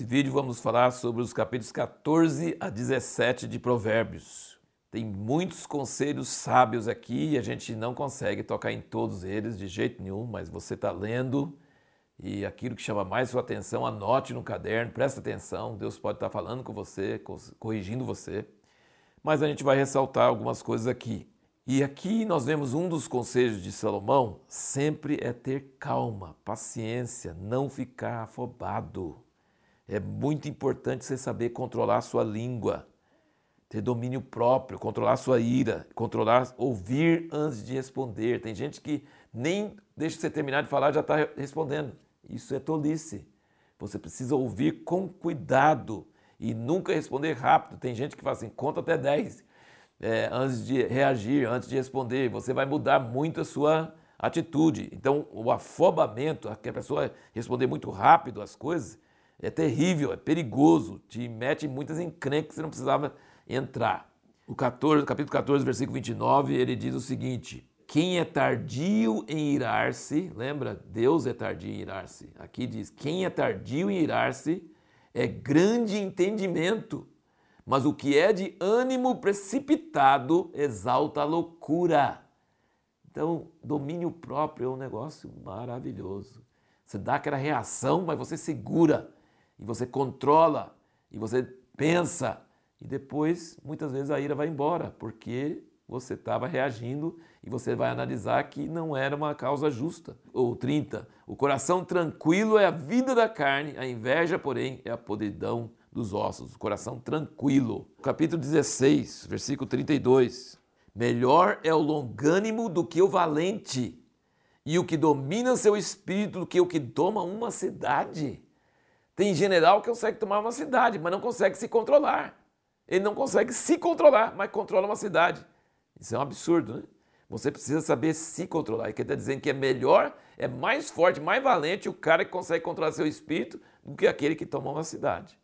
Nesse vídeo vamos falar sobre os capítulos 14 a 17 de Provérbios. Tem muitos conselhos sábios aqui e a gente não consegue tocar em todos eles de jeito nenhum, mas você está lendo e aquilo que chama mais sua atenção, anote no caderno, presta atenção, Deus pode estar tá falando com você, corrigindo você. Mas a gente vai ressaltar algumas coisas aqui. E aqui nós vemos um dos conselhos de Salomão, sempre é ter calma, paciência, não ficar afobado. É muito importante você saber controlar a sua língua, ter domínio próprio, controlar a sua ira, controlar, ouvir antes de responder. Tem gente que nem deixa você terminar de falar já está respondendo. Isso é tolice. Você precisa ouvir com cuidado e nunca responder rápido. Tem gente que fala assim, conta até 10 é, antes de reagir, antes de responder. Você vai mudar muito a sua atitude. Então, o afobamento, que a pessoa responder muito rápido as coisas, é terrível, é perigoso, te mete em muitas encrencas que você não precisava entrar. O 14, capítulo 14, versículo 29, ele diz o seguinte: Quem é tardio em irar-se, lembra? Deus é tardio em irar-se. Aqui diz: Quem é tardio em irar-se é grande entendimento, mas o que é de ânimo precipitado exalta a loucura. Então, domínio próprio é um negócio maravilhoso. Você dá aquela reação, mas você segura, e você controla, e você pensa, e depois, muitas vezes, a ira vai embora, porque você estava reagindo e você vai analisar que não era uma causa justa. Ou 30. O coração tranquilo é a vida da carne, a inveja, porém, é a podridão dos ossos. O coração tranquilo. Capítulo 16, versículo 32. Melhor é o longânimo do que o valente, e o que domina seu espírito do que o que toma uma cidade. Tem general que consegue tomar uma cidade, mas não consegue se controlar. Ele não consegue se controlar, mas controla uma cidade. Isso é um absurdo, né? Você precisa saber se controlar. E quer está dizendo que é melhor, é mais forte, mais valente o cara que consegue controlar seu espírito do que aquele que toma uma cidade.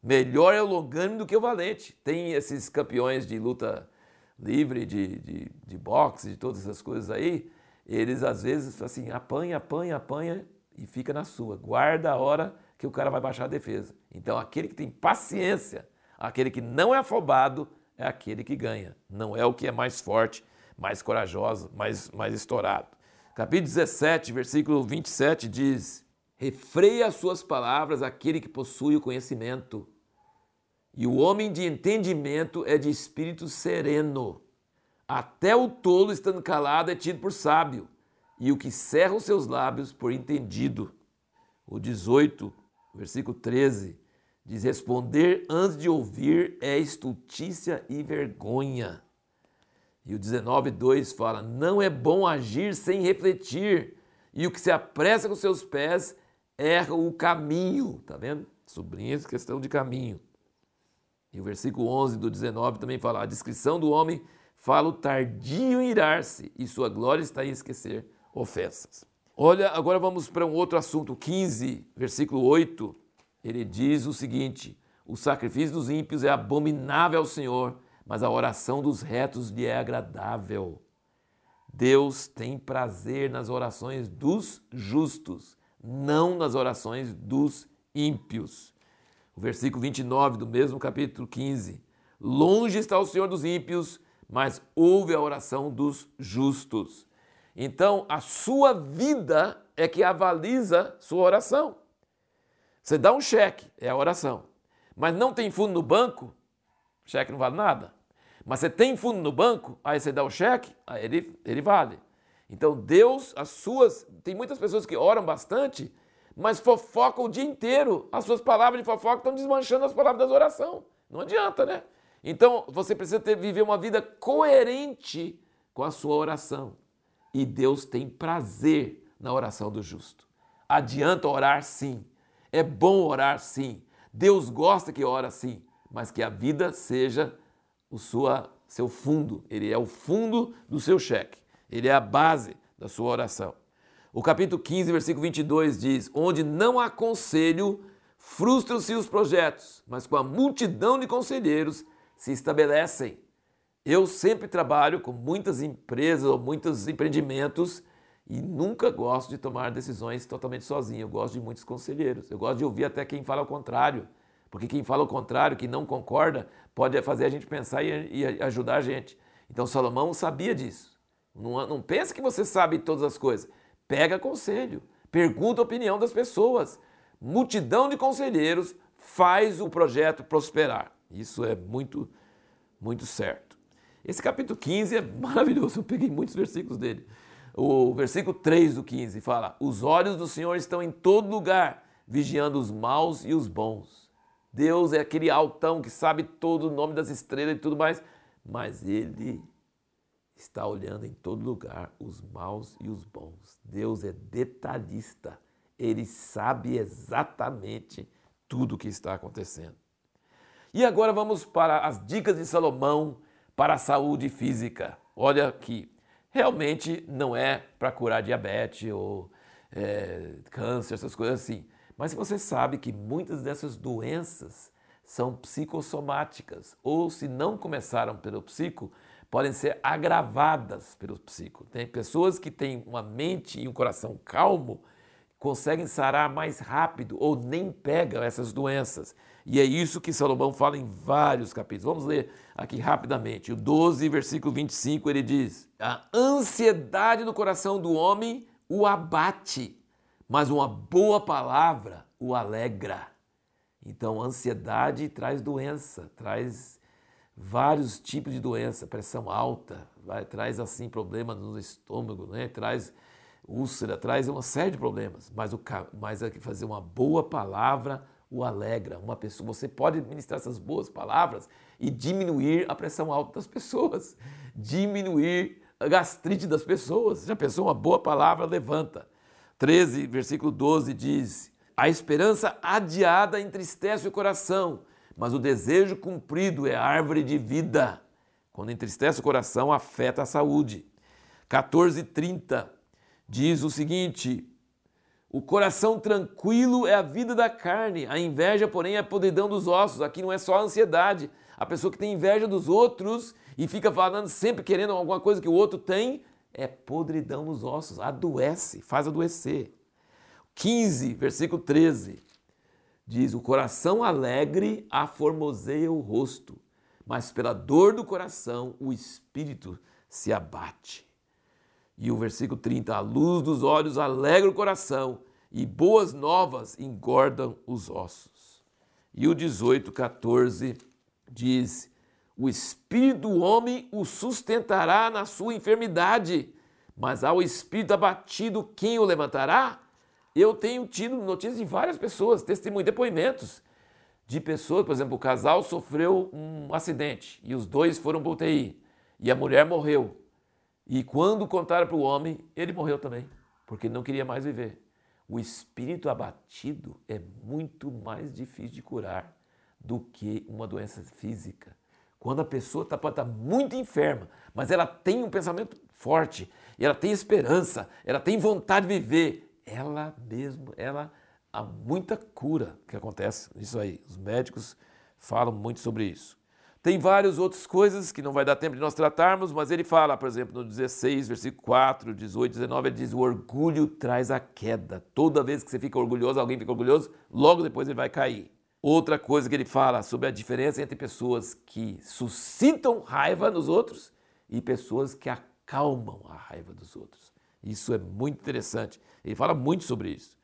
Melhor é o longânimo do que o valente. Tem esses campeões de luta livre, de, de, de boxe, de todas essas coisas aí. Eles às vezes assim, apanha, apanha, apanha e fica na sua. Guarda a hora que o cara vai baixar a defesa. Então aquele que tem paciência, aquele que não é afobado, é aquele que ganha, não é o que é mais forte, mais corajoso, mais, mais estourado. Capítulo 17, versículo 27 diz: Refreia as suas palavras aquele que possui o conhecimento, e o homem de entendimento é de espírito sereno. Até o tolo estando calado é tido por sábio, e o que cerra os seus lábios por entendido. O 18, versículo 13 Diz: responder antes de ouvir é estultícia e vergonha. E o 19,2 fala: não é bom agir sem refletir, e o que se apressa com seus pés erra o caminho. Tá vendo? Sublinha essa questão de caminho. E o versículo 11 do 19 também fala: a descrição do homem fala o tardio em irar-se, e sua glória está em esquecer ofensas. Olha, agora vamos para um outro assunto, 15, versículo 8 ele diz o seguinte: o sacrifício dos ímpios é abominável ao Senhor, mas a oração dos retos lhe é agradável. Deus tem prazer nas orações dos justos, não nas orações dos ímpios. O versículo 29 do mesmo capítulo 15: Longe está o Senhor dos ímpios, mas ouve a oração dos justos. Então, a sua vida é que avaliza sua oração. Você dá um cheque, é a oração. Mas não tem fundo no banco, cheque não vale nada. Mas você tem fundo no banco, aí você dá o cheque, aí ele, ele vale. Então Deus, as suas. Tem muitas pessoas que oram bastante, mas fofocam o dia inteiro. As suas palavras de fofoca estão desmanchando as palavras da oração. Não adianta, né? Então você precisa ter, viver uma vida coerente com a sua oração. E Deus tem prazer na oração do justo. Adianta orar sim, é bom orar sim. Deus gosta que ora sim, mas que a vida seja o sua, seu fundo. Ele é o fundo do seu cheque. Ele é a base da sua oração. O capítulo 15, versículo 22 diz: Onde não há conselho, frustram-se os projetos, mas com a multidão de conselheiros se estabelecem. Eu sempre trabalho com muitas empresas ou muitos empreendimentos E nunca gosto de tomar decisões totalmente sozinho. Eu gosto de muitos conselheiros. Eu gosto de ouvir até quem fala o contrário. Porque quem fala o contrário, que não concorda, pode fazer a gente pensar e, ajudar a gente. Então Salomão sabia disso. Não, não pense que você sabe todas as coisas. Pega conselho, pergunta a opinião das pessoas. Multidão de conselheiros faz o projeto prosperar. Isso é muito, muito certo. Esse capítulo 15 é maravilhoso, eu peguei muitos versículos dele. O versículo 3 do 15 fala: Os olhos do Senhor estão em todo lugar, vigiando os maus e os bons. Deus é aquele altão que sabe todo o nome das estrelas e tudo mais, mas ele está olhando em todo lugar os maus e os bons. Deus é detalhista, ele sabe exatamente tudo o que está acontecendo. E agora vamos para as dicas de Salomão para a saúde física. Olha aqui, realmente não é para curar diabetes ou é, câncer, essas coisas assim. Mas você sabe que muitas dessas doenças são psicossomáticas, ou se não começaram pelo psico, podem ser agravadas pelo psico. Tem pessoas que têm uma mente e um coração calmo, conseguem sarar mais rápido ou nem pegam essas doenças. E é isso que Salomão fala em vários capítulos. Vamos ler aqui rapidamente. O 12, versículo 25, ele diz: A ansiedade do coração do homem o abate, mas uma boa palavra o alegra. Então, ansiedade traz doença, traz vários tipos de doença, pressão alta, vai, traz assim problemas no estômago, né? traz úlcera, traz uma série de problemas. Mas, o, mas é que fazer uma boa palavra o alegra. Uma pessoa, você pode ministrar essas boas palavras e diminuir a pressão alta das pessoas, diminuir a gastrite das pessoas. Já pensou? Uma boa palavra levanta. 13, versículo 12 diz: A esperança adiada entristece o coração, mas o desejo cumprido é árvore de vida. Quando entristece o coração, afeta a saúde. 14:30 diz o seguinte: O coração tranquilo é a vida da carne, a inveja, porém, é a podridão dos ossos. Aqui não é só a ansiedade. A pessoa que tem inveja dos outros e fica falando sempre querendo alguma coisa que o outro tem, é podridão nos ossos, adoece, faz adoecer. 15, versículo 13. Diz: O coração alegre aformoseia o rosto, mas pela dor do coração o espírito se abate. E o versículo 30: A luz dos olhos alegra o coração, e boas novas engordam os ossos. E o 18, 14 diz: O espírito do homem o sustentará na sua enfermidade, mas ao espírito abatido, quem o levantará? Eu tenho tido notícias de várias pessoas, testemunhos, depoimentos de pessoas, por exemplo, o casal sofreu um acidente e os dois foram para UTI e a mulher morreu. E quando contaram para o homem, ele morreu também, porque não queria mais viver. O espírito abatido é muito mais difícil de curar do que uma doença física. Quando a pessoa está tá muito enferma, mas ela tem um pensamento forte, ela tem esperança, ela tem vontade de viver, ela mesmo, ela há muita cura que acontece nisso aí. Os médicos falam muito sobre isso. Tem várias outras coisas que não vai dar tempo de nós tratarmos, mas ele fala, por exemplo, no 16, versículo 4, 18, 19, ele diz: O orgulho traz a queda. Toda vez que você fica orgulhoso, alguém fica orgulhoso, logo depois ele vai cair. Outra coisa que ele fala sobre a diferença entre pessoas que suscitam raiva nos outros e pessoas que acalmam a raiva dos outros. Isso é muito interessante. Ele fala muito sobre isso.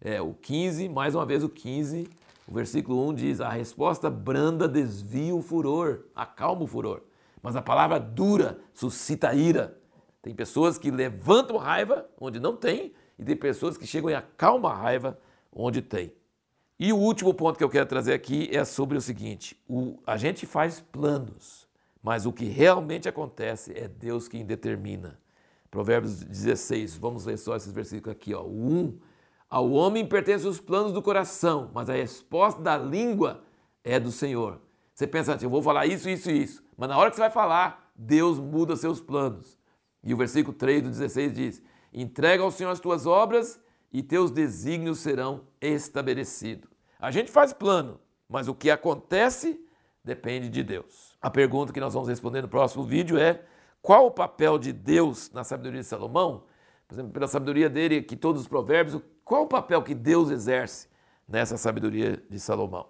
É, o 15, mais uma vez o 15, o versículo 1 diz: A resposta branda desvia o furor, acalma o furor. Mas a palavra dura suscita ira. Tem pessoas que levantam raiva onde não tem, e tem pessoas que chegam e acalmam a raiva onde tem. E o último ponto que eu quero trazer aqui é sobre o seguinte: o, a gente faz planos, mas o que realmente acontece é Deus quem determina. Provérbios 16, vamos ler só esses versículos aqui. Ó. O 1, ao homem pertencem os planos do coração, mas a resposta da língua é do Senhor. Você pensa assim, eu vou falar isso, isso e isso, mas na hora que você vai falar, Deus muda seus planos. E o versículo 3 do 16 diz: entrega ao Senhor as tuas obras e teus desígnios serão estabelecidos. A gente faz plano, mas o que acontece depende de Deus. A pergunta que nós vamos responder no próximo vídeo é: qual o papel de Deus na sabedoria de Salomão? por exemplo, pela sabedoria dele, que todos os provérbios, qual o papel que Deus exerce nessa sabedoria de Salomão?